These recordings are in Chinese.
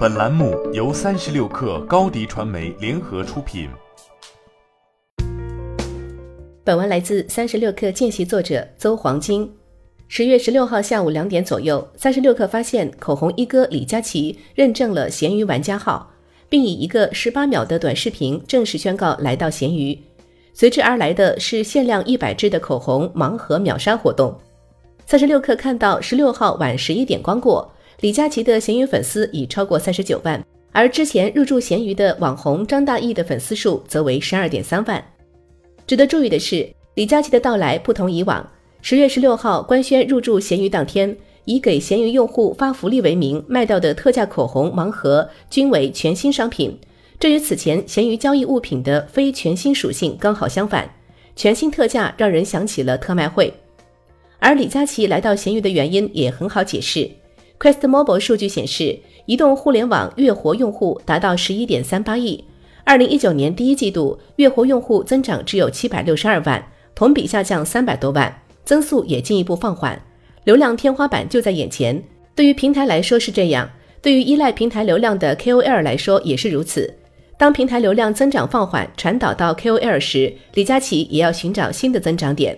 本栏目由三十六氪高低传媒联合出品。本文来自三十六氪见习作者邹黄金。十月十六号下午两点左右，三十六氪发现口红一哥李佳琦认证了闲鱼玩家号，并以一个十八秒的短视频正式宣告来到闲鱼。随之而来的是限量一百支的口红盲盒秒杀活动。三十六氪看到十六号晚十一点光过。李佳琦的闲鱼粉丝已超过三十九万，而之前入驻闲鱼的网红张大奕的粉丝数则为十二点三万。值得注意的是，李佳琦的到来不同以往。十月十六号官宣入驻闲鱼当天，以给闲鱼用户发福利为名卖掉的特价口红盲盒均为全新商品，这与此前闲鱼交易物品的非全新属性刚好相反。全新特价让人想起了特卖会，而李佳琦来到闲鱼的原因也很好解释。QuestMobile 数据显示，移动互联网月活用户达到十一点三八亿。二零一九年第一季度月活用户增长只有七百六十二万，同比下降三百多万，增速也进一步放缓。流量天花板就在眼前，对于平台来说是这样，对于依赖平台流量的 KOL 来说也是如此。当平台流量增长放缓，传导到 KOL 时，李佳琦也要寻找新的增长点。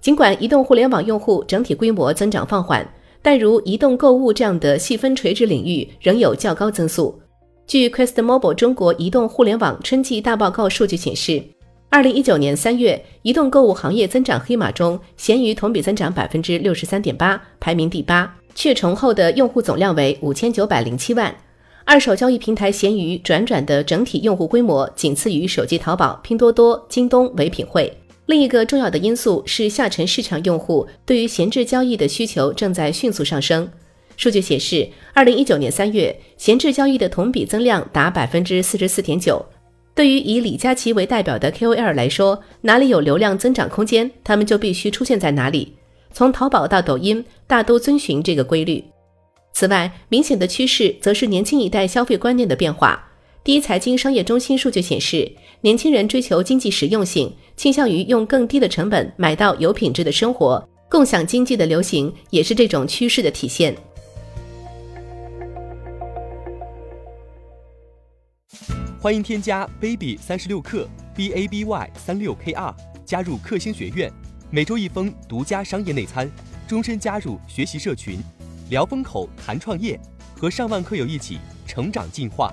尽管移动互联网用户整体规模增长放缓。但如移动购物这样的细分垂直领域仍有较高增速。据 QuestMobile 中国移动互联网春季大报告数据显示，二零一九年三月移动购物行业增长黑马中，闲鱼同比增长百分之六十三点八，排名第八，去重后的用户总量为五千九百零七万。二手交易平台闲鱼转转的整体用户规模仅次于手机淘宝、拼多多、京东、唯品会。另一个重要的因素是，下沉市场用户对于闲置交易的需求正在迅速上升。数据显示，二零一九年三月，闲置交易的同比增量达百分之四十四点九。对于以李佳琦为代表的 KOL 来说，哪里有流量增长空间，他们就必须出现在哪里。从淘宝到抖音，大都遵循这个规律。此外，明显的趋势则是年轻一代消费观念的变化。第一财经商业中心数据显示，年轻人追求经济实用性，倾向于用更低的成本买到有品质的生活。共享经济的流行也是这种趋势的体现。欢迎添加 baby 三十六克 b a b y 三六 k r 加入克星学院，每周一封独家商业内参，终身加入学习社群，聊风口谈创业，和上万课友一起成长进化。